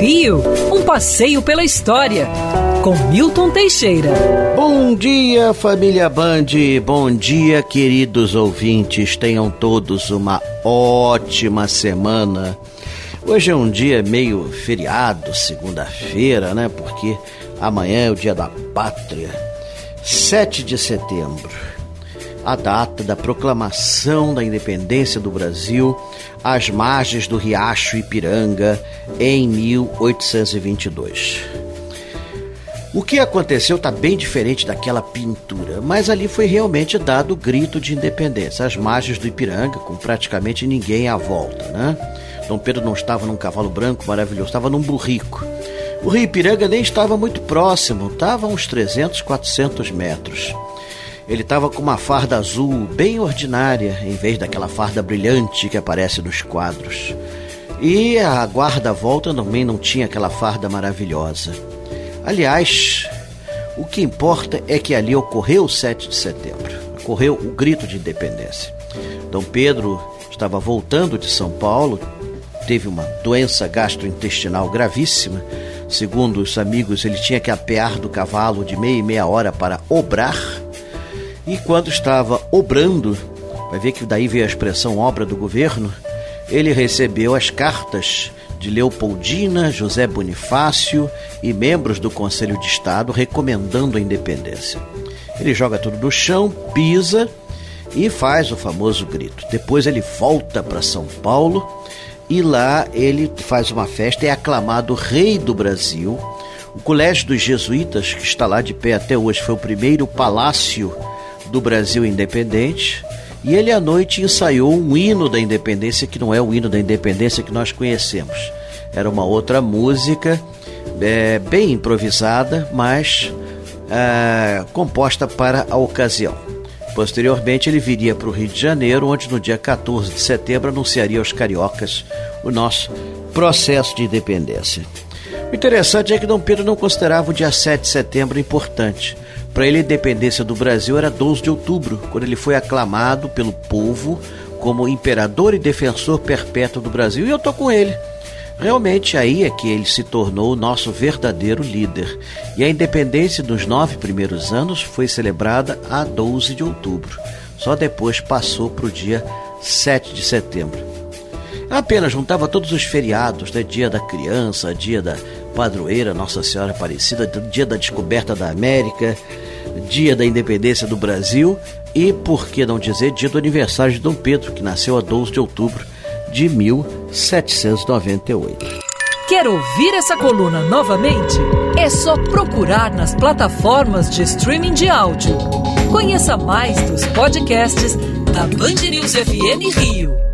Rio, um passeio pela história, com Milton Teixeira. Bom dia, família Band. Bom dia, queridos ouvintes. Tenham todos uma ótima semana. Hoje é um dia meio feriado, segunda-feira, né? Porque amanhã é o dia da pátria. 7 de setembro a data da proclamação da independência do Brasil às margens do Riacho Ipiranga em 1822. O que aconteceu está bem diferente daquela pintura, mas ali foi realmente dado o grito de independência, às margens do Ipiranga, com praticamente ninguém à volta, né? Dom Pedro não estava num cavalo branco maravilhoso, estava num burrico. O rio Ipiranga nem estava muito próximo, estava a uns 300, 400 metros. Ele estava com uma farda azul bem ordinária, em vez daquela farda brilhante que aparece nos quadros. E a guarda-volta também não tinha aquela farda maravilhosa. Aliás, o que importa é que ali ocorreu o 7 de setembro, ocorreu o grito de independência. Dom Pedro estava voltando de São Paulo, teve uma doença gastrointestinal gravíssima. Segundo os amigos, ele tinha que apear do cavalo de meia e meia hora para obrar e quando estava obrando, vai ver que daí veio a expressão obra do governo, ele recebeu as cartas de Leopoldina, José Bonifácio e membros do Conselho de Estado recomendando a independência. Ele joga tudo no chão, pisa e faz o famoso grito. Depois ele volta para São Paulo e lá ele faz uma festa, é aclamado rei do Brasil. O Colégio dos Jesuítas, que está lá de pé até hoje, foi o primeiro palácio do Brasil independente. E ele à noite ensaiou um hino da independência que não é o hino da independência que nós conhecemos. Era uma outra música, é, bem improvisada, mas é, composta para a ocasião. Posteriormente, ele viria para o Rio de Janeiro, onde no dia 14 de setembro anunciaria aos cariocas o nosso processo de independência. O interessante é que Dom Pedro não considerava o dia 7 de setembro importante, para ele, a independência do Brasil era 12 de outubro, quando ele foi aclamado pelo povo como imperador e defensor perpétuo do Brasil, e eu tô com ele. Realmente aí é que ele se tornou o nosso verdadeiro líder. E a independência dos nove primeiros anos foi celebrada a 12 de outubro. Só depois passou para o dia 7 de setembro. Apenas juntava todos os feriados, né? dia da criança, dia da padroeira Nossa Senhora Aparecida, dia da descoberta da América, dia da independência do Brasil e, por que não dizer, dia do aniversário de Dom Pedro, que nasceu a 12 de outubro de 1798. Quer ouvir essa coluna novamente? É só procurar nas plataformas de streaming de áudio. Conheça mais dos podcasts da Band News FM Rio.